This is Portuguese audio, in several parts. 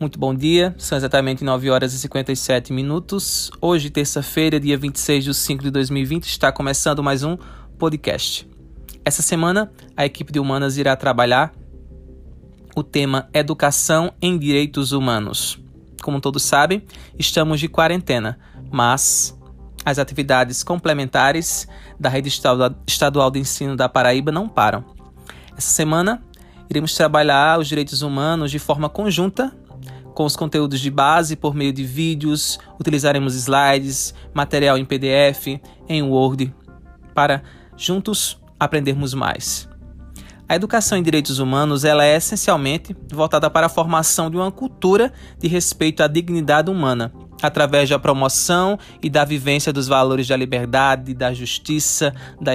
Muito bom dia, são exatamente 9 horas e 57 minutos. Hoje, terça-feira, dia 26 de 5 de 2020, está começando mais um podcast. Essa semana, a equipe de humanas irá trabalhar o tema Educação em Direitos Humanos. Como todos sabem, estamos de quarentena, mas as atividades complementares da Rede Estadual de Ensino da Paraíba não param. Essa semana, iremos trabalhar os direitos humanos de forma conjunta com os conteúdos de base por meio de vídeos, utilizaremos slides, material em PDF, em Word, para juntos aprendermos mais. A educação em direitos humanos ela é essencialmente voltada para a formação de uma cultura de respeito à dignidade humana, através da promoção e da vivência dos valores da liberdade, da justiça, da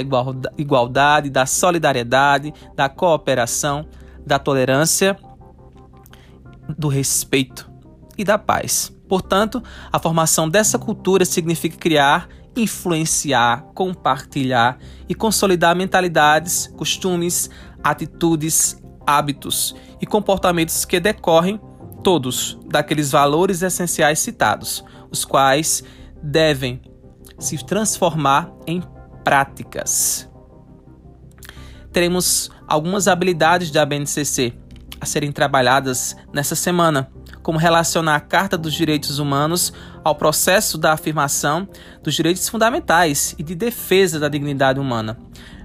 igualdade, da solidariedade, da cooperação, da tolerância do respeito e da paz. Portanto, a formação dessa cultura significa criar, influenciar, compartilhar e consolidar mentalidades, costumes, atitudes, hábitos e comportamentos que decorrem todos daqueles valores essenciais citados, os quais devem se transformar em práticas. Teremos algumas habilidades da BNCC a serem trabalhadas nessa semana, como relacionar a Carta dos Direitos Humanos ao processo da afirmação dos direitos fundamentais e de defesa da dignidade humana,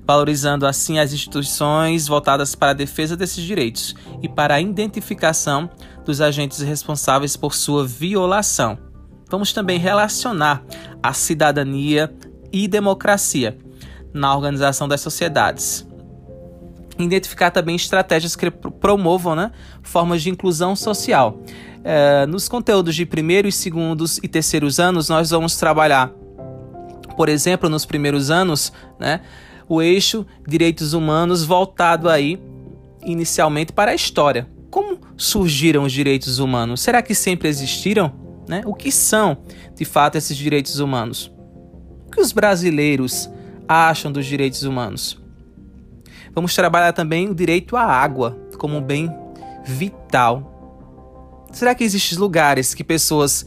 valorizando assim as instituições voltadas para a defesa desses direitos e para a identificação dos agentes responsáveis por sua violação. Vamos também relacionar a cidadania e democracia na organização das sociedades identificar também estratégias que promovam né, formas de inclusão social. É, nos conteúdos de primeiros, segundos e terceiros anos, nós vamos trabalhar, por exemplo, nos primeiros anos, né, o eixo direitos humanos voltado aí inicialmente para a história. Como surgiram os direitos humanos? Será que sempre existiram? Né? O que são, de fato, esses direitos humanos? O que os brasileiros acham dos direitos humanos? Vamos trabalhar também o direito à água como um bem vital. Será que existem lugares que pessoas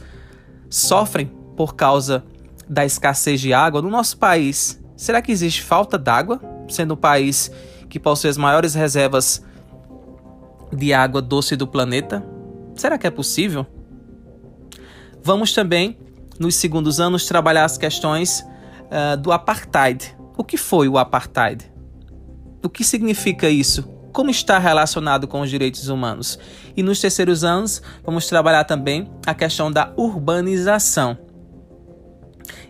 sofrem por causa da escassez de água no nosso país? Será que existe falta d'água, sendo o um país que possui as maiores reservas de água doce do planeta? Será que é possível? Vamos também, nos segundos anos, trabalhar as questões uh, do apartheid. O que foi o apartheid? O que significa isso? Como está relacionado com os direitos humanos? E nos terceiros anos, vamos trabalhar também a questão da urbanização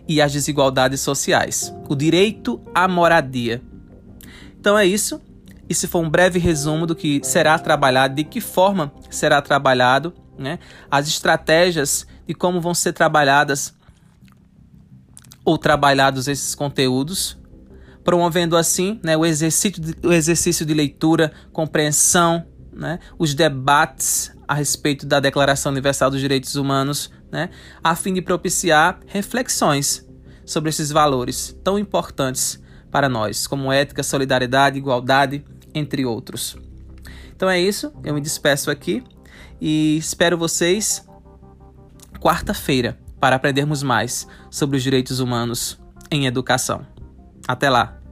e as desigualdades sociais, o direito à moradia. Então é isso. Esse foi um breve resumo do que será trabalhado, de que forma será trabalhado, né? as estratégias de como vão ser trabalhadas ou trabalhados esses conteúdos promovendo assim né, o, exercício de, o exercício de leitura, compreensão, né, os debates a respeito da Declaração Universal dos Direitos Humanos, né, a fim de propiciar reflexões sobre esses valores tão importantes para nós, como ética, solidariedade, igualdade, entre outros. Então é isso, eu me despeço aqui e espero vocês quarta-feira para aprendermos mais sobre os direitos humanos em educação. Até lá!